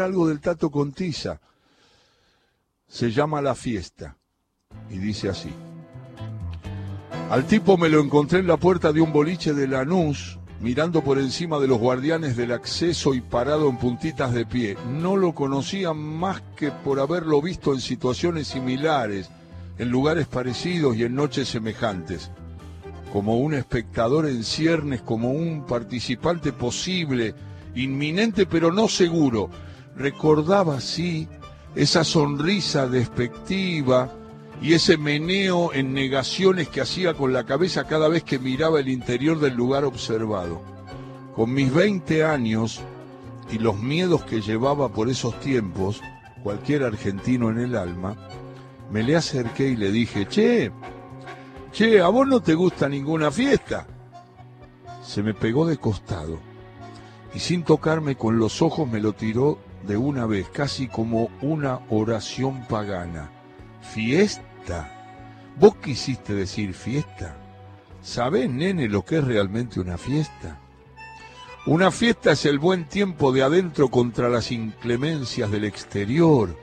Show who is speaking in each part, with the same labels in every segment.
Speaker 1: algo del Tato Contiza. Se llama La Fiesta y dice así. Al tipo me lo encontré en la puerta de un boliche de Lanús, mirando por encima de los guardianes del acceso y parado en puntitas de pie. No lo conocía más que por haberlo visto en situaciones similares, en lugares parecidos y en noches semejantes. Como un espectador en ciernes, como un participante posible, inminente pero no seguro recordaba así esa sonrisa despectiva y ese meneo en negaciones que hacía con la cabeza cada vez que miraba el interior del lugar observado. Con mis 20 años y los miedos que llevaba por esos tiempos, cualquier argentino en el alma, me le acerqué y le dije, che, che, ¿a vos no te gusta ninguna fiesta? Se me pegó de costado y sin tocarme con los ojos me lo tiró de una vez, casi como una oración pagana. ¿Fiesta? ¿Vos quisiste decir fiesta? ¿Sabés, nene, lo que es realmente una fiesta? Una fiesta es el buen tiempo de adentro contra las inclemencias del exterior.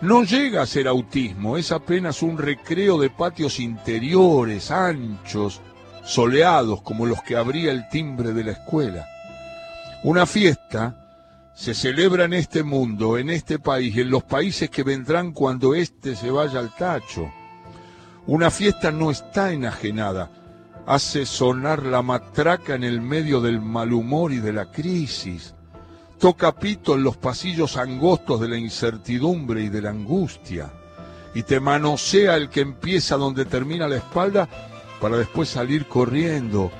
Speaker 1: No llega a ser autismo, es apenas un recreo de patios interiores, anchos, soleados como los que abría el timbre de la escuela. Una fiesta se celebra en este mundo, en este país y en los países que vendrán cuando éste se vaya al tacho. Una fiesta no está enajenada, hace sonar la matraca en el medio del mal humor y de la crisis. Toca pito en los pasillos angostos de la incertidumbre y de la angustia. Y te manosea el que empieza donde termina la espalda para después salir corriendo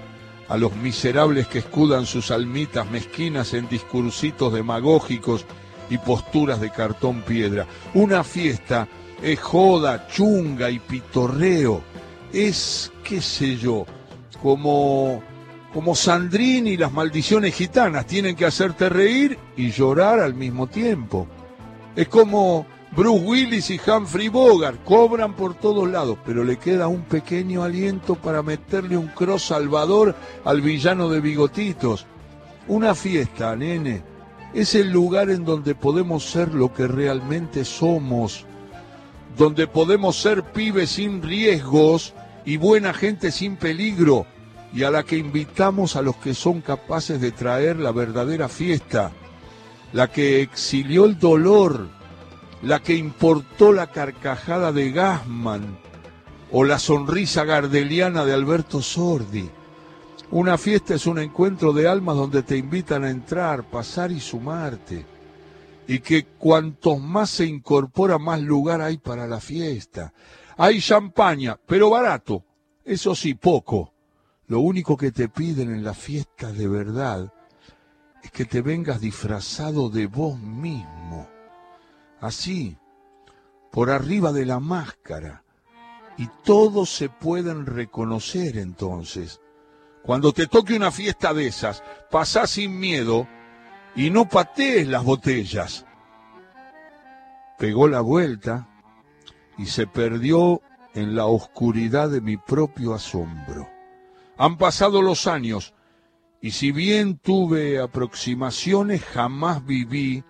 Speaker 1: a los miserables que escudan sus almitas mezquinas en discursitos demagógicos y posturas de cartón piedra. Una fiesta es joda, chunga y pitorreo. Es, qué sé yo, como, como Sandrini y las maldiciones gitanas. Tienen que hacerte reír y llorar al mismo tiempo. Es como Bruce Willis y Humphrey Bogart cobran por todos lados, pero le queda un pequeño aliento para meterle un cross salvador al villano de bigotitos. Una fiesta, nene, es el lugar en donde podemos ser lo que realmente somos, donde podemos ser pibes sin riesgos y buena gente sin peligro, y a la que invitamos a los que son capaces de traer la verdadera fiesta, la que exilió el dolor, la que importó la carcajada de Gassman o la sonrisa gardeliana de Alberto Sordi. Una fiesta es un encuentro de almas donde te invitan a entrar, pasar y sumarte. Y que cuantos más se incorpora, más lugar hay para la fiesta. Hay champaña, pero barato. Eso sí, poco. Lo único que te piden en la fiesta de verdad es que te vengas disfrazado de vos mismo así, por arriba de la máscara, y todos se pueden reconocer entonces. Cuando te toque una fiesta de esas, pasá sin miedo y no patees las botellas. Pegó la vuelta y se perdió en la oscuridad de mi propio asombro. Han pasado los años y si bien tuve aproximaciones, jamás viví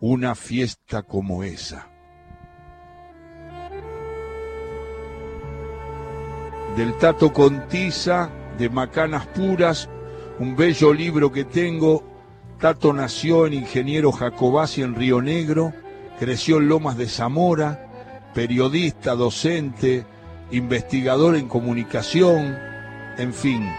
Speaker 1: una fiesta como esa. Del Tato Contiza, de Macanas Puras, un bello libro que tengo. Tato nació en Ingeniero Jacobasi en Río Negro, creció en Lomas de Zamora, periodista, docente, investigador en comunicación, en fin.